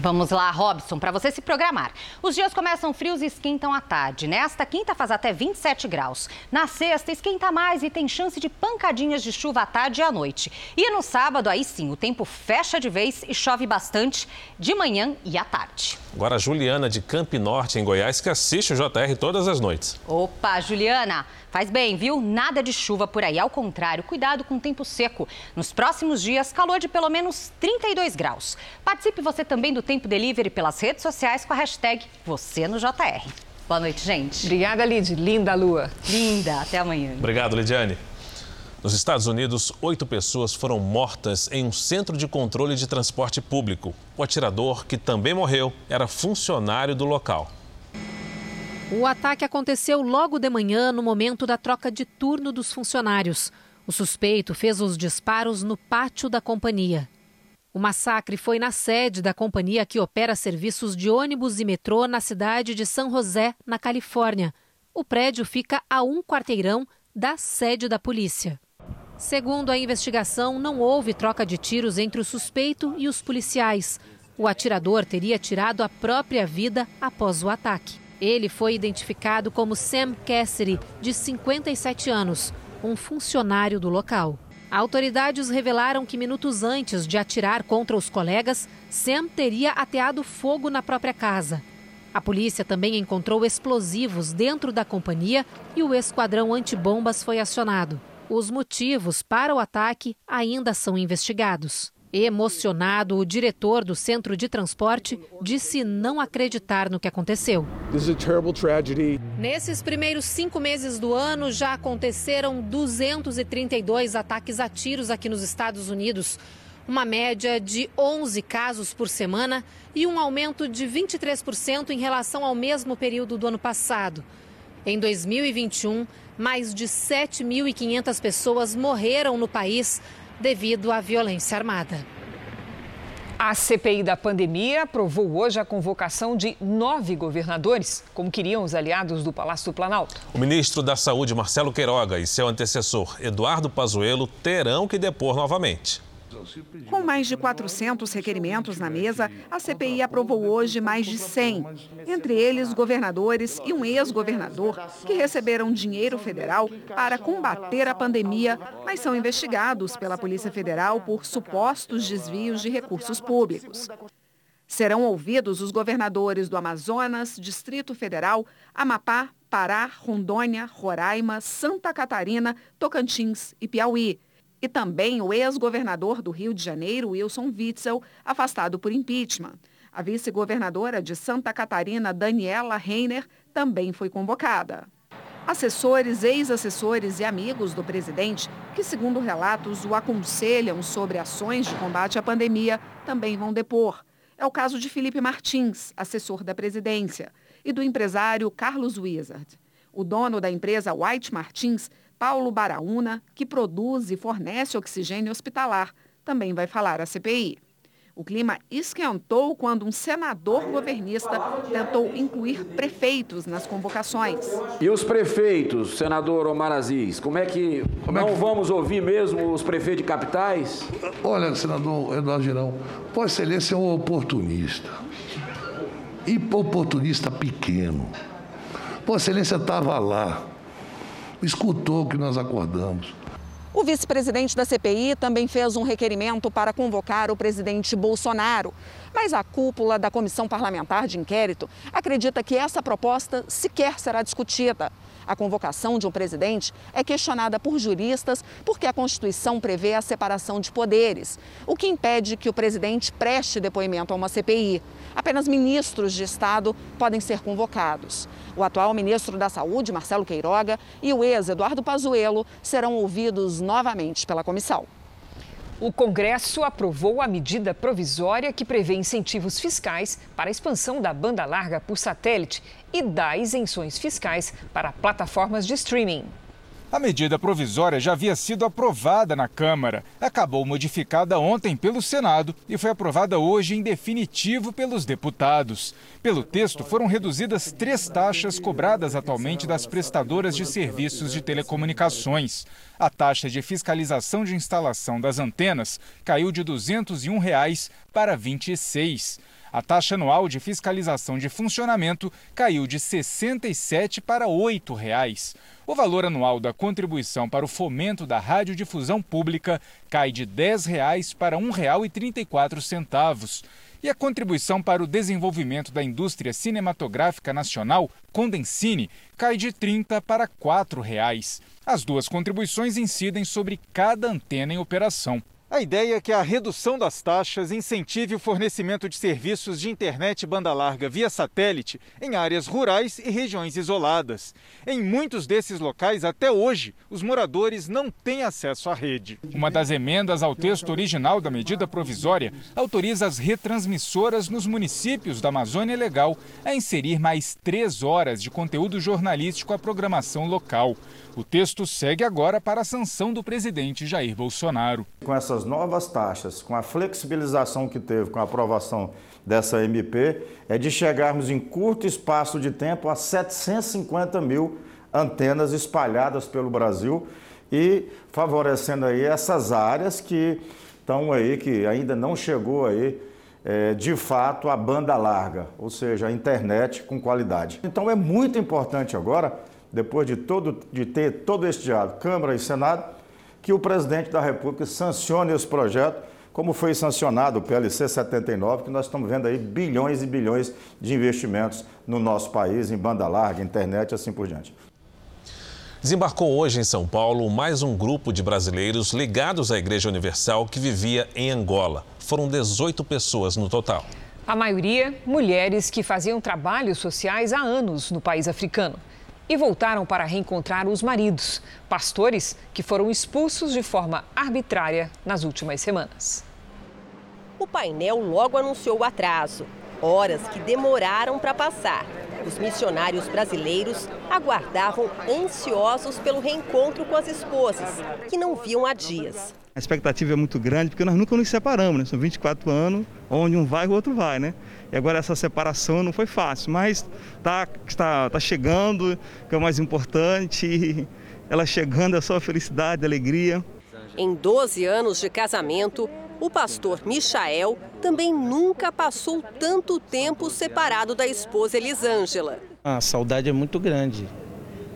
Vamos lá, Robson, para você se programar. Os dias começam frios e esquentam à tarde. Nesta quinta faz até 27 graus. Na sexta esquenta mais e tem chance de pancadinhas de chuva à tarde e à noite. E no sábado, aí sim, o tempo fecha de vez e chove bastante de manhã e à tarde. Agora a Juliana de Camp Norte, em Goiás, que assiste o JR todas as noites. Opa, Juliana, faz bem, viu? Nada de chuva por aí. Ao contrário, cuidado com o tempo seco. Nos próximos dias, calor de pelo menos 32 graus. Participe você também do Tempo Delivery pelas redes sociais com a hashtag Você no JR. Boa noite, gente. Obrigada, Lid. Linda lua. Linda. Até amanhã. Obrigado, Lidiane. Nos Estados Unidos, oito pessoas foram mortas em um centro de controle de transporte público. O atirador, que também morreu, era funcionário do local. O ataque aconteceu logo de manhã, no momento da troca de turno dos funcionários. O suspeito fez os disparos no pátio da companhia. O massacre foi na sede da companhia que opera serviços de ônibus e metrô na cidade de San José, na Califórnia. O prédio fica a um quarteirão da sede da polícia. Segundo a investigação, não houve troca de tiros entre o suspeito e os policiais. O atirador teria tirado a própria vida após o ataque. Ele foi identificado como Sam Cassidy, de 57 anos, um funcionário do local. Autoridades revelaram que minutos antes de atirar contra os colegas, Sam teria ateado fogo na própria casa. A polícia também encontrou explosivos dentro da companhia e o esquadrão antibombas foi acionado. Os motivos para o ataque ainda são investigados. Emocionado, o diretor do centro de transporte disse não acreditar no que aconteceu. Nesses primeiros cinco meses do ano, já aconteceram 232 ataques a tiros aqui nos Estados Unidos. Uma média de 11 casos por semana e um aumento de 23% em relação ao mesmo período do ano passado. Em 2021, mais de 7.500 pessoas morreram no país devido à violência armada. A CPI da pandemia aprovou hoje a convocação de nove governadores, como queriam os aliados do Palácio do Planalto. O ministro da Saúde, Marcelo Queiroga, e seu antecessor, Eduardo Pazuello, terão que depor novamente. Com mais de 400 requerimentos na mesa, a CPI aprovou hoje mais de 100, entre eles governadores e um ex-governador que receberam dinheiro federal para combater a pandemia, mas são investigados pela Polícia Federal por supostos desvios de recursos públicos. Serão ouvidos os governadores do Amazonas, Distrito Federal, Amapá, Pará, Rondônia, Roraima, Santa Catarina, Tocantins e Piauí e também o ex-governador do Rio de Janeiro, Wilson Witzel, afastado por impeachment. A vice-governadora de Santa Catarina, Daniela Reiner, também foi convocada. Assessores, ex-assessores e amigos do presidente, que, segundo relatos, o aconselham sobre ações de combate à pandemia, também vão depor. É o caso de Felipe Martins, assessor da presidência, e do empresário Carlos Wizard. O dono da empresa White Martins Paulo Baraúna, que produz e fornece oxigênio hospitalar, também vai falar à CPI. O clima esquentou quando um senador governista tentou incluir prefeitos nas convocações. E os prefeitos, senador Omar Aziz, como é que como não é que... vamos ouvir mesmo os prefeitos de capitais? Olha, senador Eduardo Girão, Vossa Excelência é um oportunista. E oportunista pequeno. Vossa Excelência estava lá, escutou que nós acordamos. O vice-presidente da CPI também fez um requerimento para convocar o presidente Bolsonaro. Mas a cúpula da Comissão Parlamentar de Inquérito acredita que essa proposta sequer será discutida. A convocação de um presidente é questionada por juristas porque a Constituição prevê a separação de poderes, o que impede que o presidente preste depoimento a uma CPI. Apenas ministros de Estado podem ser convocados. O atual ministro da Saúde, Marcelo Queiroga, e o ex-Eduardo Pazuello serão ouvidos novamente pela comissão. O Congresso aprovou a medida provisória que prevê incentivos fiscais para a expansão da banda larga por satélite e dá isenções fiscais para plataformas de streaming. A medida provisória já havia sido aprovada na Câmara, acabou modificada ontem pelo Senado e foi aprovada hoje em definitivo pelos deputados. Pelo texto, foram reduzidas três taxas cobradas atualmente das prestadoras de serviços de telecomunicações. A taxa de fiscalização de instalação das antenas caiu de 201 reais para R$ 26. A taxa anual de fiscalização de funcionamento caiu de R$ 67 para 8 reais. O valor anual da contribuição para o fomento da radiodifusão pública cai de 10 reais para R$ 1,34. E a contribuição para o desenvolvimento da indústria cinematográfica nacional, Condensine, cai de 30 para 4 reais. As duas contribuições incidem sobre cada antena em operação. A ideia é que a redução das taxas incentive o fornecimento de serviços de internet banda larga via satélite em áreas rurais e regiões isoladas. Em muitos desses locais, até hoje, os moradores não têm acesso à rede. Uma das emendas ao texto original da medida provisória autoriza as retransmissoras nos municípios da Amazônia Legal a inserir mais três horas de conteúdo jornalístico à programação local. O texto segue agora para a sanção do presidente Jair Bolsonaro. Com essas novas taxas, com a flexibilização que teve com a aprovação dessa MP, é de chegarmos em curto espaço de tempo a 750 mil antenas espalhadas pelo Brasil e favorecendo aí essas áreas que estão aí, que ainda não chegou aí é, de fato a banda larga, ou seja, a internet com qualidade. Então é muito importante agora depois de, todo, de ter todo este diálogo, Câmara e Senado, que o presidente da República sancione esse projeto, como foi sancionado o PLC 79, que nós estamos vendo aí bilhões e bilhões de investimentos no nosso país, em banda larga, internet e assim por diante. Desembarcou hoje em São Paulo mais um grupo de brasileiros ligados à Igreja Universal que vivia em Angola. Foram 18 pessoas no total. A maioria, mulheres que faziam trabalhos sociais há anos no país africano e voltaram para reencontrar os maridos, pastores que foram expulsos de forma arbitrária nas últimas semanas. O painel logo anunciou o atraso, horas que demoraram para passar. Os missionários brasileiros aguardavam ansiosos pelo reencontro com as esposas, que não viam há dias. A expectativa é muito grande porque nós nunca nos separamos, né? São 24 anos, onde um vai, o outro vai, né? E agora essa separação não foi fácil, mas tá, está, tá chegando, que é o mais importante. Ela chegando é só felicidade, alegria. Em 12 anos de casamento, o pastor Michael também nunca passou tanto tempo separado da esposa Elisângela. A saudade é muito grande,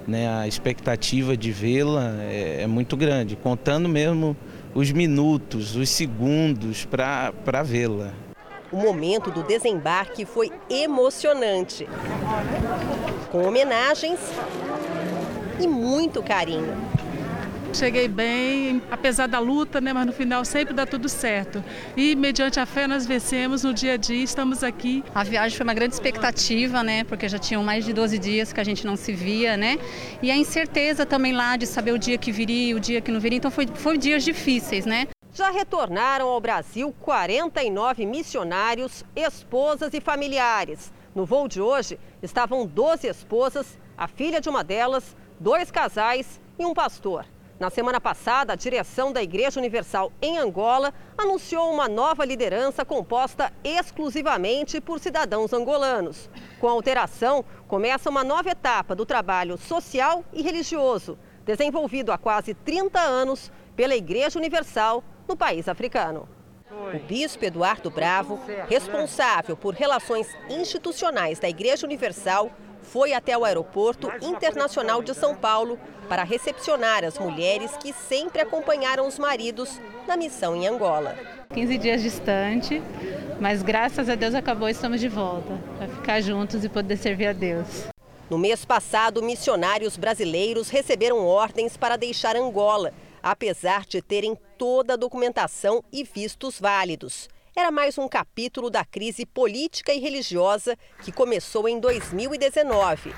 né? A expectativa de vê-la é, é muito grande, contando mesmo os minutos, os segundos para vê-la. O momento do desembarque foi emocionante, com homenagens e muito carinho. Cheguei bem, apesar da luta, né, mas no final sempre dá tudo certo. E mediante a fé nós vencemos no dia a dia, estamos aqui. A viagem foi uma grande expectativa, né, porque já tinham mais de 12 dias que a gente não se via, né? E a incerteza também lá de saber o dia que viria, o dia que não viria, então foi, foi dias difíceis, né? Já retornaram ao Brasil 49 missionários, esposas e familiares. No voo de hoje estavam 12 esposas, a filha de uma delas, dois casais e um pastor. Na semana passada, a direção da Igreja Universal em Angola anunciou uma nova liderança composta exclusivamente por cidadãos angolanos. Com a alteração, começa uma nova etapa do trabalho social e religioso, desenvolvido há quase 30 anos pela Igreja Universal no país africano. O bispo Eduardo Bravo, responsável por relações institucionais da Igreja Universal, foi até o Aeroporto Internacional de São Paulo para recepcionar as mulheres que sempre acompanharam os maridos na missão em Angola. 15 dias distante, mas graças a Deus acabou e estamos de volta para ficar juntos e poder servir a Deus. No mês passado, missionários brasileiros receberam ordens para deixar Angola, apesar de terem toda a documentação e vistos válidos era mais um capítulo da crise política e religiosa que começou em 2019.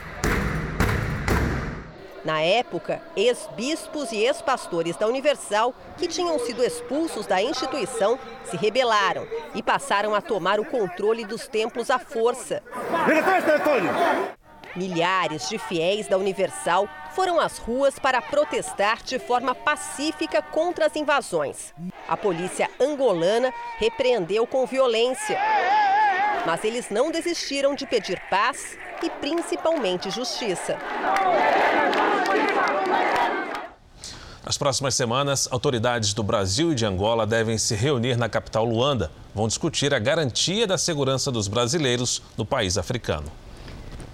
Na época, ex-bispos e ex-pastores da Universal, que tinham sido expulsos da instituição, se rebelaram e passaram a tomar o controle dos templos à força. Milhares de fiéis da Universal foram às ruas para protestar de forma pacífica contra as invasões. A polícia angolana repreendeu com violência. Mas eles não desistiram de pedir paz e principalmente justiça. Nas próximas semanas, autoridades do Brasil e de Angola devem se reunir na capital Luanda. Vão discutir a garantia da segurança dos brasileiros no país africano.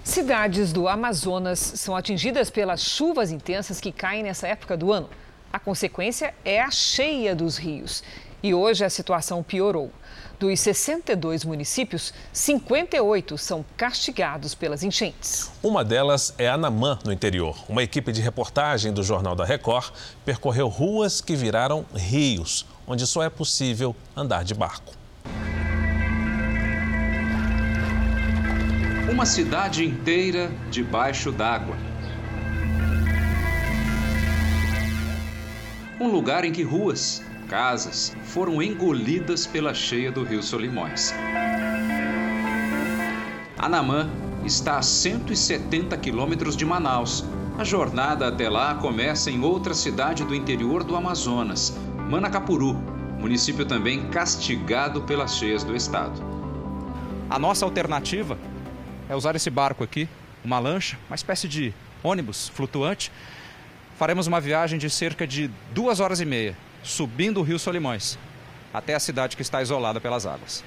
Cidades do Amazonas são atingidas pelas chuvas intensas que caem nessa época do ano. A consequência é a cheia dos rios. E hoje a situação piorou. Dos 62 municípios, 58 são castigados pelas enchentes. Uma delas é Anamã, no interior. Uma equipe de reportagem do Jornal da Record percorreu ruas que viraram rios, onde só é possível andar de barco. Uma cidade inteira debaixo d'água. Um lugar em que ruas, casas foram engolidas pela cheia do rio Solimões. Anamã está a 170 quilômetros de Manaus. A jornada até lá começa em outra cidade do interior do Amazonas, Manacapuru, município também castigado pelas cheias do estado. A nossa alternativa é usar esse barco aqui, uma lancha, uma espécie de ônibus flutuante. Faremos uma viagem de cerca de duas horas e meia, subindo o rio Solimões, até a cidade que está isolada pelas águas.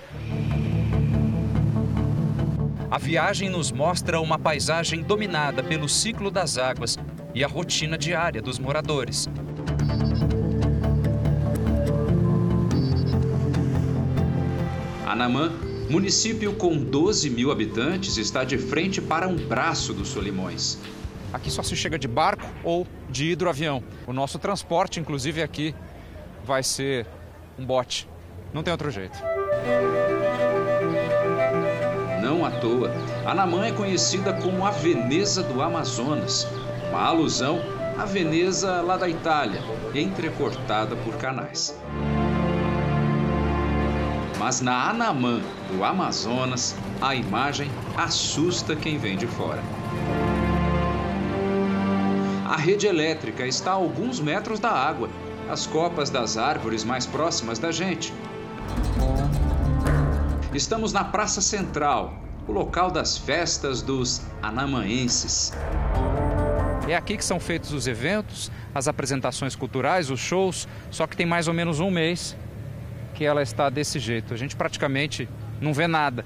A viagem nos mostra uma paisagem dominada pelo ciclo das águas e a rotina diária dos moradores. Anamã Município com 12 mil habitantes está de frente para um braço dos Solimões. Aqui só se chega de barco ou de hidroavião. O nosso transporte, inclusive aqui, vai ser um bote. Não tem outro jeito. Não à toa, Anamã é conhecida como a Veneza do Amazonas, uma alusão à Veneza lá da Itália, entrecortada por canais. Mas na Anamã, do Amazonas, a imagem assusta quem vem de fora. A rede elétrica está a alguns metros da água, as copas das árvores mais próximas da gente. Estamos na Praça Central, o local das festas dos anamaenses. É aqui que são feitos os eventos, as apresentações culturais, os shows, só que tem mais ou menos um mês que ela está desse jeito. A gente praticamente não vê nada.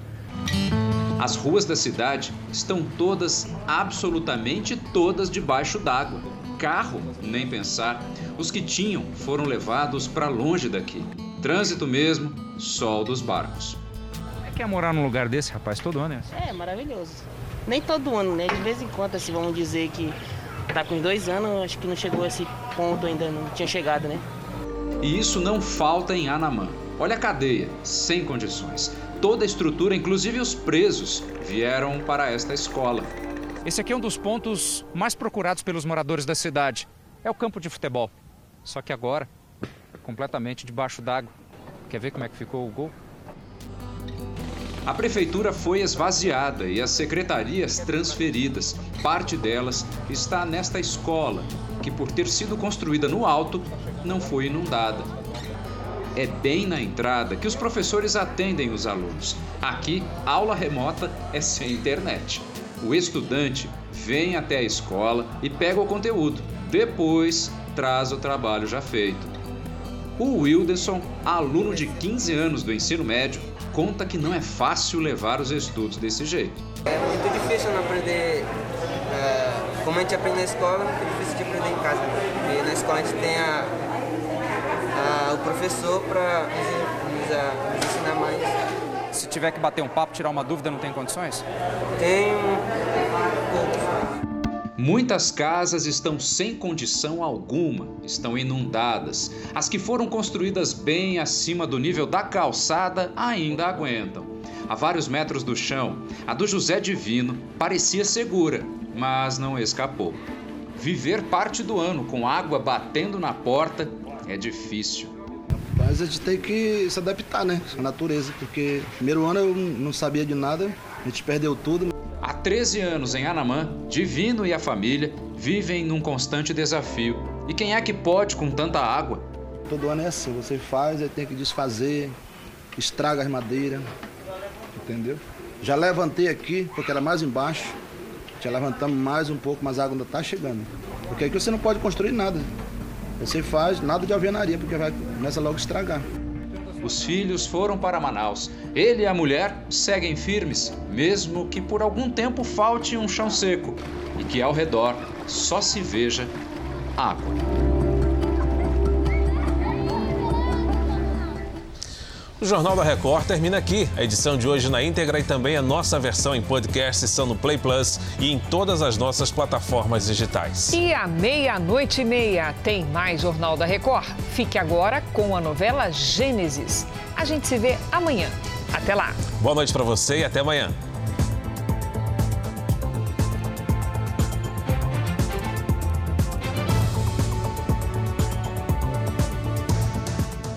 As ruas da cidade estão todas, absolutamente todas, debaixo d'água. Carro, nem pensar. Os que tinham foram levados para longe daqui. Trânsito mesmo, sol dos barcos. É que é morar num lugar desse, rapaz, todo ano, é? É, maravilhoso. Nem todo ano, né? De vez em quando, assim, vamos dizer que tá com dois anos, acho que não chegou a esse ponto ainda, não tinha chegado, né? E isso não falta em Anamã. Olha a cadeia, sem condições. Toda a estrutura, inclusive os presos, vieram para esta escola. Esse aqui é um dos pontos mais procurados pelos moradores da cidade. É o campo de futebol. Só que agora, completamente debaixo d'água. Quer ver como é que ficou o gol? A prefeitura foi esvaziada e as secretarias transferidas. Parte delas está nesta escola, que, por ter sido construída no alto, não foi inundada. É bem na entrada que os professores atendem os alunos. Aqui, aula remota é sem internet. O estudante vem até a escola e pega o conteúdo. Depois, traz o trabalho já feito. O Wilderson, aluno de 15 anos do ensino médio, conta que não é fácil levar os estudos desse jeito. É muito difícil não aprender. É, como a gente aprende na escola, é muito difícil de aprender em casa. Porque na escola a gente tem a, a o professor para nos, nos, ensinar mais. Se tiver que bater um papo, tirar uma dúvida, não tem condições? Tem Muitas casas estão sem condição alguma, estão inundadas. As que foram construídas bem acima do nível da calçada ainda aguentam. A vários metros do chão, a do José Divino parecia segura, mas não escapou. Viver parte do ano com água batendo na porta é difícil. Mas a gente tem que se adaptar, né? À natureza, porque primeiro ano eu não sabia de nada, a gente perdeu tudo. Há 13 anos em Anamã, Divino e a família vivem num constante desafio. E quem é que pode com tanta água? Todo ano é assim, você faz, aí tem que desfazer, estraga as madeiras, entendeu? Já levantei aqui, porque era mais embaixo, já levantamos mais um pouco, mas a água ainda está chegando. Porque aqui você não pode construir nada. Você faz nada de alvenaria, porque vai começa logo a estragar. Os filhos foram para Manaus. Ele e a mulher seguem firmes, mesmo que por algum tempo falte um chão seco e que ao redor só se veja água. O Jornal da Record termina aqui. A edição de hoje na íntegra e também a nossa versão em podcast estão no Play Plus e em todas as nossas plataformas digitais. E à meia-noite e meia tem mais Jornal da Record. Fique agora com a novela Gênesis. A gente se vê amanhã. Até lá. Boa noite para você e até amanhã.